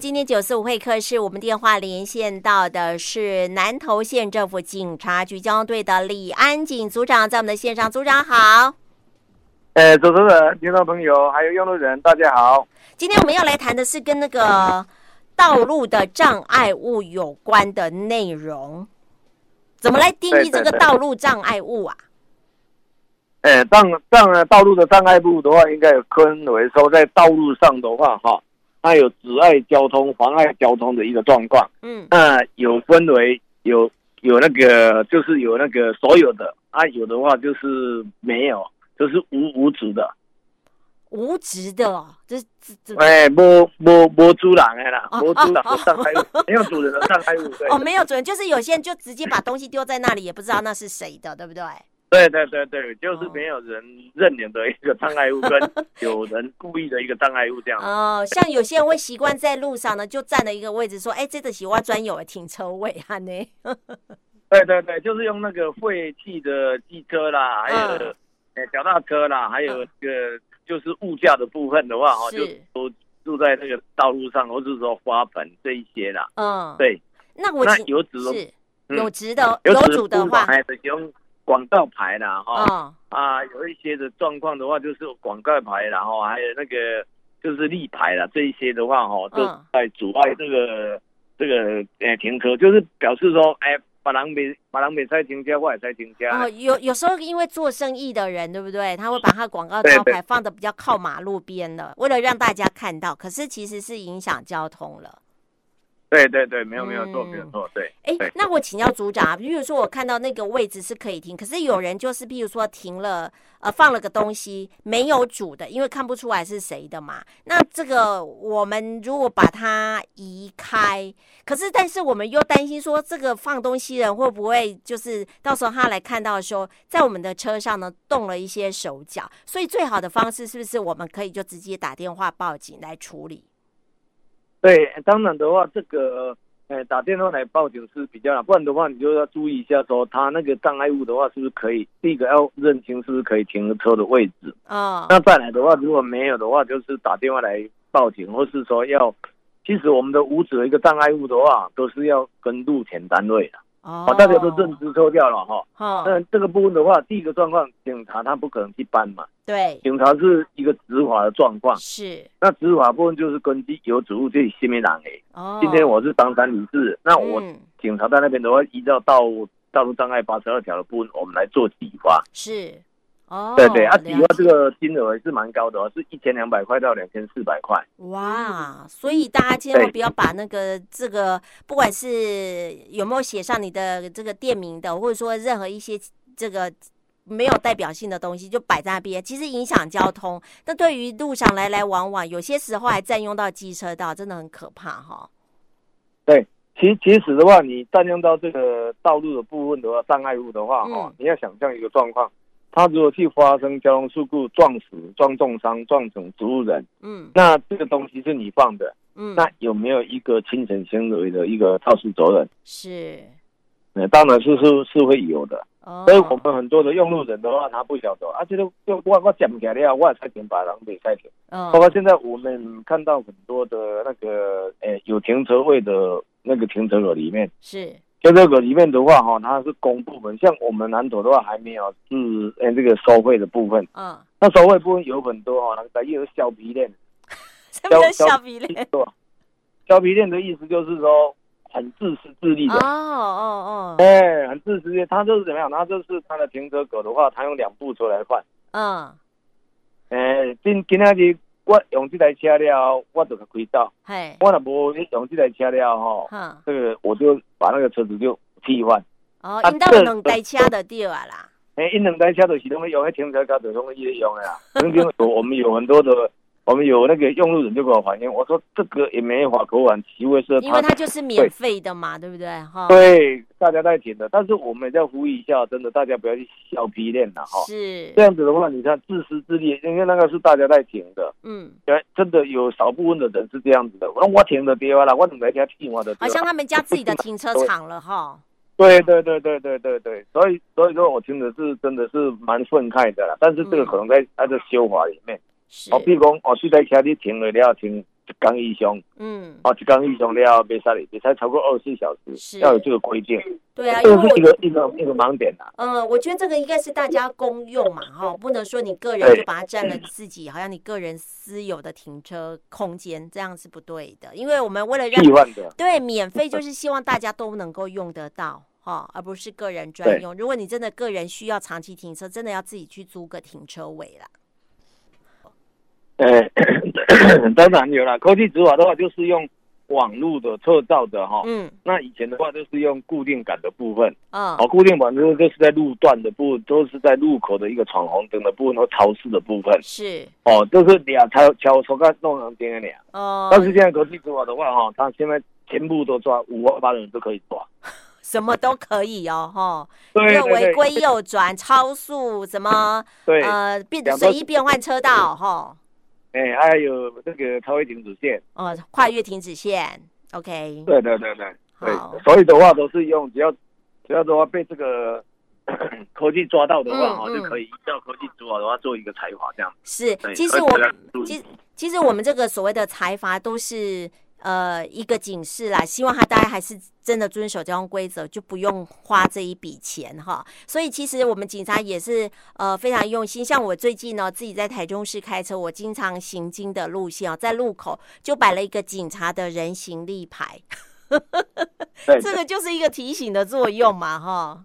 今天九四五会客室，我们电话连线到的是南投县政府警察局交通队的李安警组长，在我们的线上，组长好。哎，主持人、听众朋友，还有用路人，大家好。今天我们要来谈的是跟那个道路的障碍物有关的内容，怎么来定义这个道路障碍物啊？呃，障障道路的障碍物的话，应该有分为说，在道路上的话，哈。它有阻碍交通、妨碍交通的一个状况。嗯，那有分为有有那个就是有那个所有的啊，有的话就是没有，就是无无主的。无职的哦，这这哎，无无无主人的啦，无主人的障碍物，没有主人的障碍物。对。哦，没有主人，就是有些人就直接把东西丢在那里，也不知道那是谁的，对不对？对对对对，就是没有人认领的一个障碍物，跟 有人故意的一个障碍物这样。哦，像有些人会习惯在路上呢，就占了一个位置，说：“哎，这个是我专有的停车位啊。”呢。对对对，就是用那个废弃的机车啦，还有呃脚踏车啦，还有这个就是物价的部分的话，哦，就都住在那个道路上，或者是说花盆这一些啦。嗯，对。那我那有主是有值的有主的话。广告牌啦，哈、哦、啊，有一些的状况的话，就是广告牌，然后还有那个就是立牌啦，这一些的话，哈，都在阻碍这个这个呃停车，就是表示说，哎，把人没把人没在停车，我也在停车。哦，有有时候因为做生意的人，对不对？他会把他广告招牌放的比较靠马路边的，为了让大家看到，可是其实是影响交通了。对对对，没有没有错，没有错，对。哎，那我请教组长啊，比如说我看到那个位置是可以停，可是有人就是，譬如说停了，呃，放了个东西没有主的，因为看不出来是谁的嘛。那这个我们如果把它移开，可是但是我们又担心说，这个放东西人会不会就是到时候他来看到的时候，在我们的车上呢动了一些手脚，所以最好的方式是不是我们可以就直接打电话报警来处理？对，当然的话，这个，呃，打电话来报警是比较难，不然的话，你就要注意一下，说他那个障碍物的话，是不是可以？第一个要认清是不是可以停车的位置啊。那再来的话，如果没有的话，就是打电话来报警，或是说要，其实我们的无责的一个障碍物的话，都是要跟路权单位的。哦，大家都认知抽掉了哈。哦，那这个部分的话，第一个状况，警察他不可能去搬嘛。对，警察是一个执法的状况。是。那执法部分就是根据有职务这里新民党诶。哦。今天我是当三理事，那我警察在那边的话，依照道道路障碍八十二条的部分，我们来做体罚。是。哦，对对，啊，比如说这个金额也是蛮高的哦，是一千两百块到两千四百块。哇，所以大家千万不要把那个这个，不管是有没有写上你的这个店名的，或者说任何一些这个没有代表性的东西，就摆在那边，其实影响交通。但对于路上来来往往，有些时候还占用到机车道，真的很可怕哈。对，其其实的话，你占用到这个道路的部分的话，障碍物的话，哈，你要想象一个状况。他如果去发生交通事故，撞死、撞重伤、撞成植物人，嗯，那这个东西是你放的，嗯，那有没有一个侵权行为的一个肇事责任？是，那当然是是是会有的。哦，所以我们很多的用路人的话，他不晓得啊，这个就我我讲起来了，我才停把人给开停。嗯，包括现在我们看到很多的那个，诶，有停车位的那个停车格里面是。在这个里面的话，哈，它是公部门，像我们南投的话，还没有是诶这个收费的部分。嗯，那收费部分有很多哈，那个有小皮链，小小皮链，小皮链的意思就是说很自私自利的。哦哦哦，哎，很自私的，他就是怎么样？他就是他的停车格的话，他用两部车来换。嗯，哎，今今天日。我用这台车了，我就开走。嘿，我若无用这台车了，吼，这个我就把那个车子就替换。哦，因到两台车就对啊啦。哎，因两台车都是拢用迄停车格，就拢伊用的啦。曾经有我们有很多的。我们有那个用路人就给我反映，我说这个也没法可管，其为是，因为它就是免费的嘛，对，不对？哈，对，大家在停的，但是我们要呼吁一下，真的大家不要去笑皮练了哈。是这样子的话，你看自私自利，因为那个是大家在停的，嗯，真的有少部分的人是这样子的。我我停的地方了，我怎么家替我的？好像他们家自己的停车场了哈。对对对对对对对，所以所以说我听的是真的是蛮愤慨的啦，但是这个可能在它的修法里面。哦，比如讲，哦，这台车你停了，你要停一缸以上，嗯，哦，一缸以上了，别使别使超过二十四小时，是要有这个规定。对啊，这因为是一个一个一个盲点啊。嗯，我觉得这个应该是大家公用嘛，哈，不能说你个人就把它占了自己，好像你个人私有的停车空间，这样是不对的。因为我们为了让对免费，就是希望大家都能够用得到，哦，而不是个人专用。如果你真的个人需要长期停车，真的要自己去租个停车位啦。呃，当然有了，科技执法的话就是用网络的测照的哈。嗯。那以前的话就是用固定杆的部分。嗯。哦，固定杆就是就是在路段的部分，都是在路口的一个闯红灯的部分和超市的部分。是。哦，都是俩超超车干弄成点点俩。哦。但是现在科技执法的话哈，他现在全部都抓，五花八门都可以抓。什么都可以哦，哈。对对对。违规右转、超速，什么？对。呃，变随意变换车道，哈。哎、欸，还有这个超越停止线哦，跨越停止线，OK。对对对对对，所以的话都是用，只要只要的话被这个 科技抓到的话，哈、嗯嗯，就可以依照科技执法的话做一个裁罚，这样。是，其实我其实其实我们这个所谓的裁罚都是。呃，一个警示啦，希望他大家还是真的遵守交通规则，就不用花这一笔钱哈。所以其实我们警察也是呃非常用心。像我最近呢，自己在台中市开车，我经常行经的路线啊，在路口就摆了一个警察的人行立牌，这个就是一个提醒的作用嘛哈。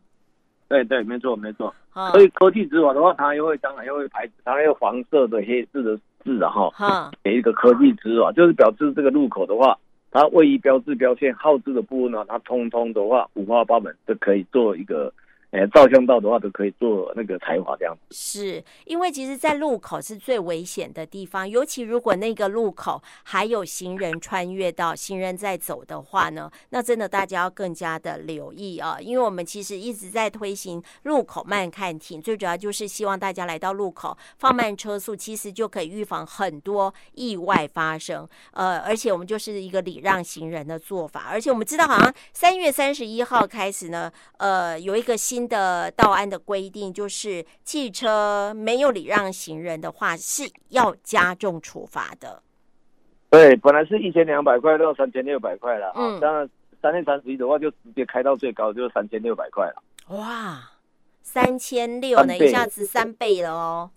对对，没错没错。所以科技执法的话，它又会当然又会牌子，它还有黄色的黑色的。是的哈，给一个科技字啊，就是表示这个路口的话，它位移标志标线号字的部分呢，它通通的话五花八门都可以做一个。哎，照相道的话都可以做那个才华这样子。是因为其实，在路口是最危险的地方，尤其如果那个路口还有行人穿越到行人在走的话呢，那真的大家要更加的留意啊！因为我们其实一直在推行路口慢看停，最主要就是希望大家来到路口放慢车速，其实就可以预防很多意外发生。呃，而且我们就是一个礼让行人的做法，而且我们知道，好像三月三十一号开始呢，呃，有一个新。的道安的规定就是，汽车没有礼让行人的话，是要加重处罚的。对，本来是一千两百块到三千六百块了。嗯，当然三月三十一的话，就直接开到最高，就是三千六百块了。哇，三千六呢，一下子三倍了哦。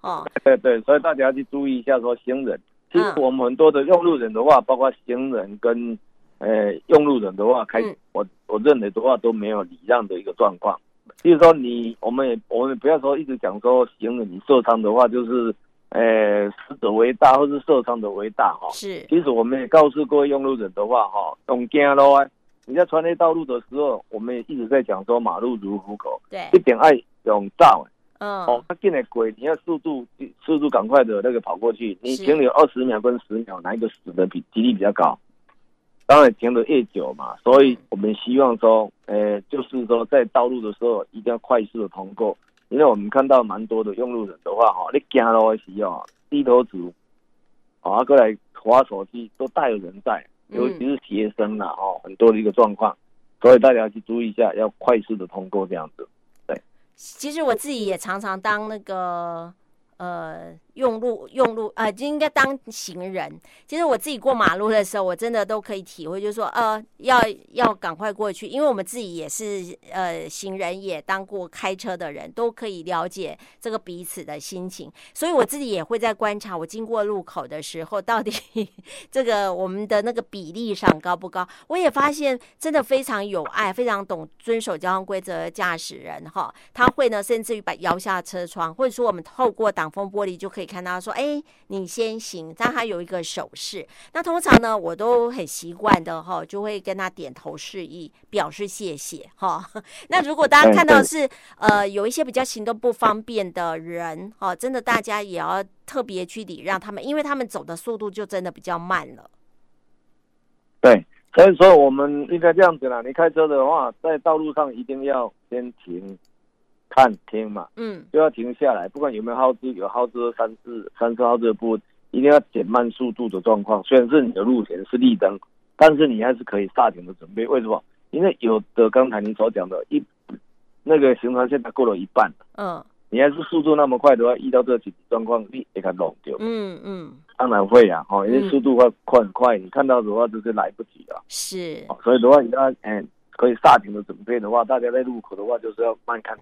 哦，对对，所以大家要去注意一下，说行人，其实我们很多的用路人的话，包括行人跟呃用路人的话，开、嗯、我我认为的话都没有礼让的一个状况。就是说你，我们也我们不要说一直讲说行人你受伤的话，就是，呃，死者为大，或是受伤者为大哈。是。其实我们也告诉各位用路人的话哈，用惊咯，你在穿越道路的时候，我们也一直在讲说马路如虎口。对。一点爱用照。嗯。哦，他进来鬼，你要速度速度赶快的那个跑过去，你停留二十秒跟十秒，哪一个死的比几率比较高？当然停的越久嘛，所以我们希望说，呃，就是说在道路的时候一定要快速的通过，因为我们看到蛮多的用路人的话，哈，你走路的时候低头族，啊，过来滑手机都带有人在，尤其是学生啦，哦，很多的一个状况，所以大家要去注意一下，要快速的通过这样子。对，其实我自己也常常当那个，呃。用路用路呃，就应该当行人。其实我自己过马路的时候，我真的都可以体会，就是说呃，要要赶快过去，因为我们自己也是呃行人，也当过开车的人，都可以了解这个彼此的心情。所以我自己也会在观察，我经过路口的时候，到底 这个我们的那个比例上高不高？我也发现真的非常有爱，非常懂遵守交通规则的驾驶人哈，他会呢，甚至于把摇下车窗，或者说我们透过挡风玻璃就可以。看到说，哎，你先行，但他有一个手势。那通常呢，我都很习惯的哈，就会跟他点头示意，表示谢谢哈。那如果大家看到是呃有一些比较行动不方便的人哈，真的大家也要特别去礼让他们，因为他们走的速度就真的比较慢了。对，所以说我们应该这样子啦。你开车的话，在道路上一定要先停。看停嘛，嗯，就要停下来，不管有没有号志，有号志三四三四号志的部分，一定要减慢速度的状况。虽然是你的路前是绿灯，但是你还是可以刹停的准备。为什么？因为有的刚才你所讲的，一那个行车线它过了一半，嗯，你还是速度那么快的话，遇到这个紧急状况，你也看弄丢。嗯嗯，当然会啊，哈，因为速度会快很快，你看到的话就是来不及了。是，所以的话，你要嗯可以刹停的准备的话，大家在路口的话就是要慢看。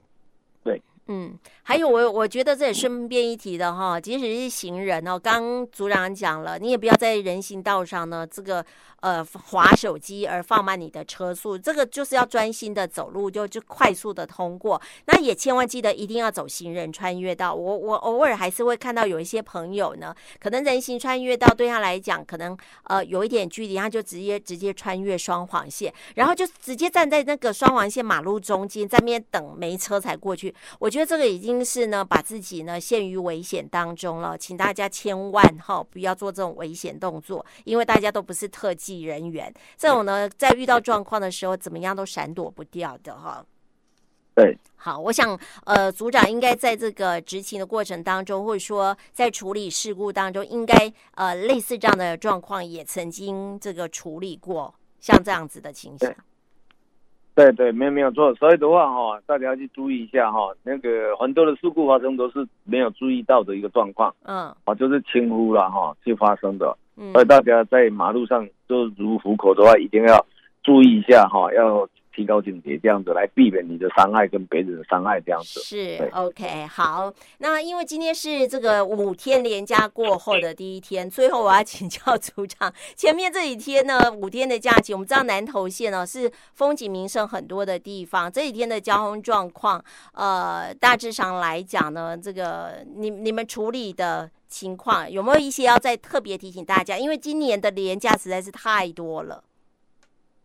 对。嗯，还有我我觉得这也顺便一提的哈，即使是行人哦，刚组长讲了，你也不要在人行道上呢，这个呃划手机而放慢你的车速，这个就是要专心的走路，就就快速的通过。那也千万记得一定要走行人穿越道。我我偶尔还是会看到有一些朋友呢，可能人行穿越道对他来讲可能呃有一点距离，他就直接直接穿越双黄线，然后就直接站在那个双黄线马路中间，在那边等没车才过去。我觉得这个已经是呢，把自己呢陷于危险当中了，请大家千万哈不要做这种危险动作，因为大家都不是特技人员，这种呢在遇到状况的时候，怎么样都闪躲不掉的哈。对，好，我想呃，组长应该在这个执勤的过程当中，或者说在处理事故当中，应该呃类似这样的状况也曾经这个处理过，像这样子的情形。对对，没有没有错，所以的话哈，大家要去注意一下哈，那个很多的事故发生都是没有注意到的一个状况，嗯，啊，就是轻忽了哈，去发生的，嗯，所以大家在马路上就如虎口的话，一定要注意一下哈，要。提高警觉，这样子来避免你的伤害跟别人的伤害，这样子是 OK。好，那因为今天是这个五天连假过后的第一天，最后我要请教组长，前面这几天呢，五天的假期，我们知道南投县呢是风景名胜很多的地方，这几天的交通状况，呃，大致上来讲呢，这个你你们处理的情况有没有一些要再特别提醒大家？因为今年的连假实在是太多了。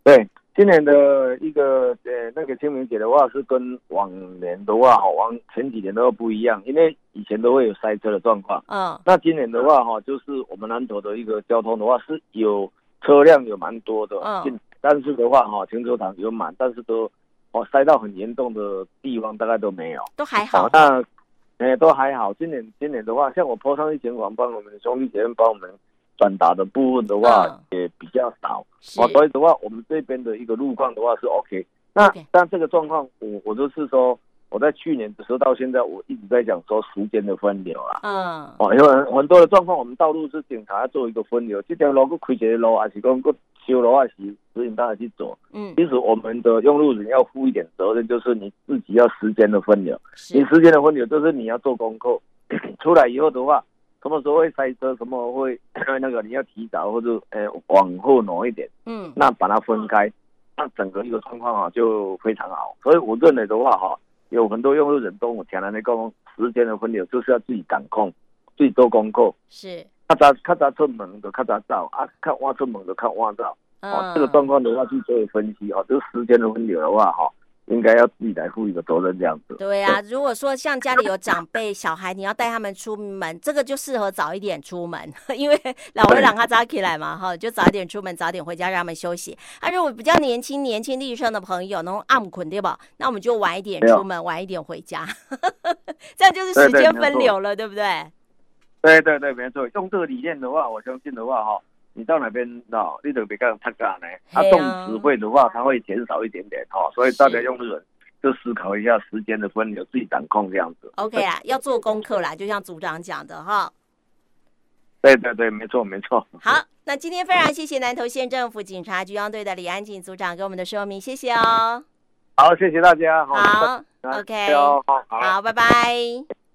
对。今年的一个呃那个清明节的话是跟往年的话哈，往前几年都不一样，因为以前都会有塞车的状况。嗯。那今年的话哈，就是我们南投的一个交通的话是有车辆有蛮多的，嗯。但是的话哈，停车场有满，但是都哦塞到很严重的地方大概都没有。都还好。那哎都还好。今年今年的话，像我坡上一前往帮我们兄弟姐妹帮我们。转达的部分的话也比较少，哦，所以的话，我们这边的一个路况的话是 OK。那但这个状况，我我就是说，我在去年的时候到现在，我一直在讲说时间的分流啊，嗯，哦，因为很多的状况，我们道路是警察要做一个分流，这条路过开一个路，还是讲过修路，还是指引大家去走。嗯，其实我们的用路人要负一点责任，就是你自己要时间的分流。你时间的分流就是你要做功课，出来以后的话。什么时候会塞车？什么会 那个？你要提早或者呃往后挪一点，嗯，那把它分开，那整个一个状况啊就非常好。所以我认为的话哈，有很多用户人都我讲的那个时间的分流，就是要自己掌控，自己做功课。是，咔嚓咔嚓出门的咔嚓照啊，看挖出门的看挖照。哦，这个状况的话去做分析啊，这个时间的分流的话哈。应该要自己来负一个责任，这样子。对啊，如果说像家里有长辈、小孩，你要带他们出门，这个就适合早一点出门，因为老会让他早起来嘛，哈，就早一点出门，早点回家，让他们休息。啊，如果比较年轻、年轻力盛的朋友，那种暗困对吧？那我们就晚一点出门，晚一点回家，这样就是时间分流了，对，对，对不对？对对对，没错。用这个理念的话，我相信的话，哈。你到哪边哦，你都别干他干呢。他动词汇的话，它会减少一点点哦，所以大家用人就思考一下时间的分流，自己掌控这样子。OK 啊，要做功课啦，就像组长讲的哈。对对对，没错没错。好，那今天非常谢谢南投县政府警察局交通队的李安景组长给我们的说明，谢谢哦。好，谢谢大家。好，好，OK，好，好，拜拜。